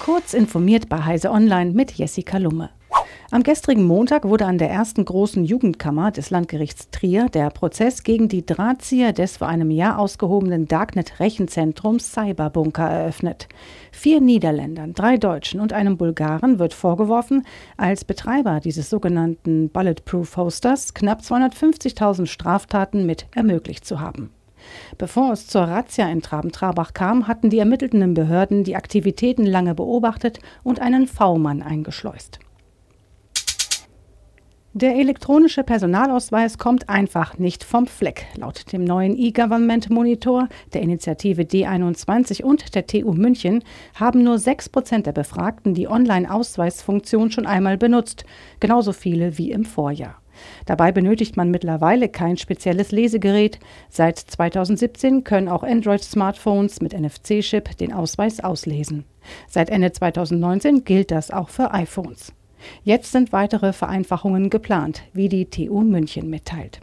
Kurz informiert bei Heise Online mit Jessica Lumme. Am gestrigen Montag wurde an der ersten großen Jugendkammer des Landgerichts Trier der Prozess gegen die Drahtzieher des vor einem Jahr ausgehobenen Darknet-Rechenzentrums Cyberbunker eröffnet. Vier Niederländern, drei Deutschen und einem Bulgaren wird vorgeworfen, als Betreiber dieses sogenannten Bulletproof Hosters knapp 250.000 Straftaten mit ermöglicht zu haben. Bevor es zur Razzia in Traben-Trabach kam, hatten die ermittelnden Behörden die Aktivitäten lange beobachtet und einen V-Mann eingeschleust. Der elektronische Personalausweis kommt einfach nicht vom Fleck. Laut dem neuen E-Government-Monitor der Initiative D21 und der TU München haben nur 6 Prozent der Befragten die Online-Ausweisfunktion schon einmal benutzt, genauso viele wie im Vorjahr. Dabei benötigt man mittlerweile kein spezielles Lesegerät. Seit 2017 können auch Android-Smartphones mit NFC-Chip den Ausweis auslesen. Seit Ende 2019 gilt das auch für iPhones. Jetzt sind weitere Vereinfachungen geplant, wie die TU München mitteilt.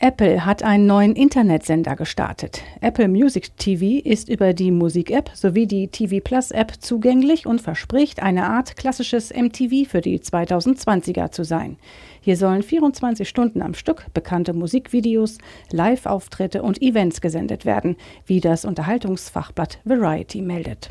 Apple hat einen neuen Internetsender gestartet. Apple Music TV ist über die Musik-App sowie die TV Plus-App zugänglich und verspricht, eine Art klassisches MTV für die 2020er zu sein. Hier sollen 24 Stunden am Stück bekannte Musikvideos, Live-Auftritte und Events gesendet werden, wie das Unterhaltungsfachblatt Variety meldet.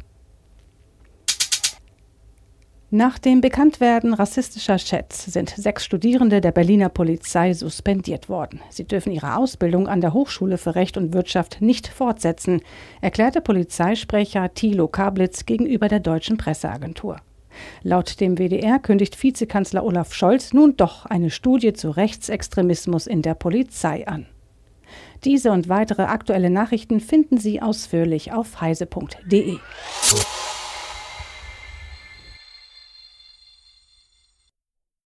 Nach dem Bekanntwerden rassistischer Chats sind sechs Studierende der Berliner Polizei suspendiert worden. Sie dürfen ihre Ausbildung an der Hochschule für Recht und Wirtschaft nicht fortsetzen, erklärte Polizeisprecher Thilo Kablitz gegenüber der deutschen Presseagentur. Laut dem WDR kündigt Vizekanzler Olaf Scholz nun doch eine Studie zu Rechtsextremismus in der Polizei an. Diese und weitere aktuelle Nachrichten finden Sie ausführlich auf heise.de.